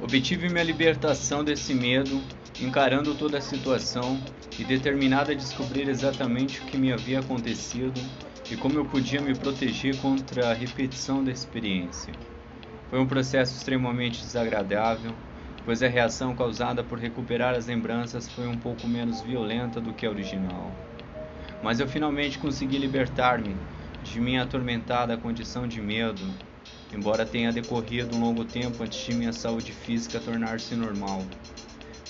Obtive minha libertação desse medo, encarando toda a situação e determinada a descobrir exatamente o que me havia acontecido e como eu podia me proteger contra a repetição da experiência. Foi um processo extremamente desagradável, pois a reação causada por recuperar as lembranças foi um pouco menos violenta do que a original. Mas eu finalmente consegui libertar-me de minha atormentada condição de medo embora tenha decorrido um longo tempo antes de minha saúde física tornar-se normal.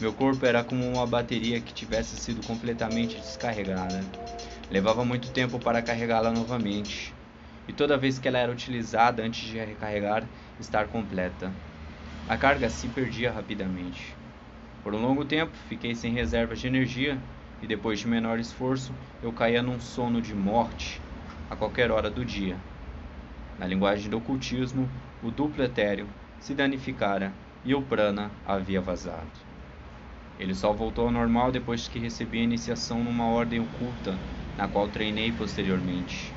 Meu corpo era como uma bateria que tivesse sido completamente descarregada. Levava muito tempo para carregá-la novamente, e toda vez que ela era utilizada antes de recarregar, estar completa. A carga se perdia rapidamente. Por um longo tempo, fiquei sem reservas de energia e depois de menor esforço, eu caía num sono de morte a qualquer hora do dia. Na linguagem do ocultismo, o duplo etéreo se danificara e o prana havia vazado. Ele só voltou ao normal depois que recebi a iniciação numa ordem oculta, na qual treinei posteriormente.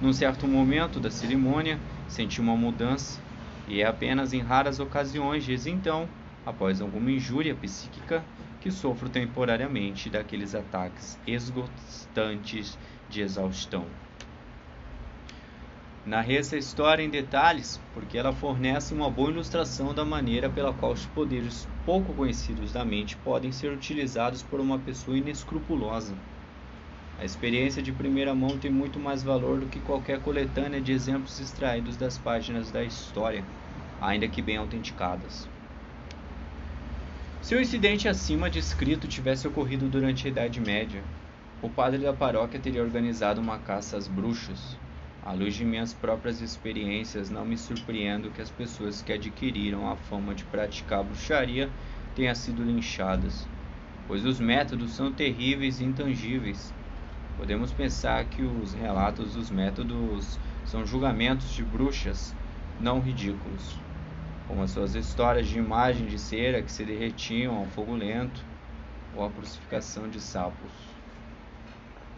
Num certo momento da cerimônia, senti uma mudança, e é apenas em raras ocasiões desde então, após alguma injúria psíquica, que sofro temporariamente daqueles ataques esgotantes de exaustão. Narrei essa história em detalhes porque ela fornece uma boa ilustração da maneira pela qual os poderes pouco conhecidos da mente podem ser utilizados por uma pessoa inescrupulosa. A experiência de primeira mão tem muito mais valor do que qualquer coletânea de exemplos extraídos das páginas da história, ainda que bem autenticadas. Se o incidente acima descrito tivesse ocorrido durante a Idade Média, o padre da paróquia teria organizado uma caça às bruxas, à luz de minhas próprias experiências, não me surpreendo que as pessoas que adquiriram a fama de praticar bruxaria tenham sido linchadas, pois os métodos são terríveis e intangíveis. Podemos pensar que os relatos dos métodos são julgamentos de bruxas não ridículos, como as suas histórias de imagem de cera que se derretiam ao fogo lento ou a crucificação de sapos.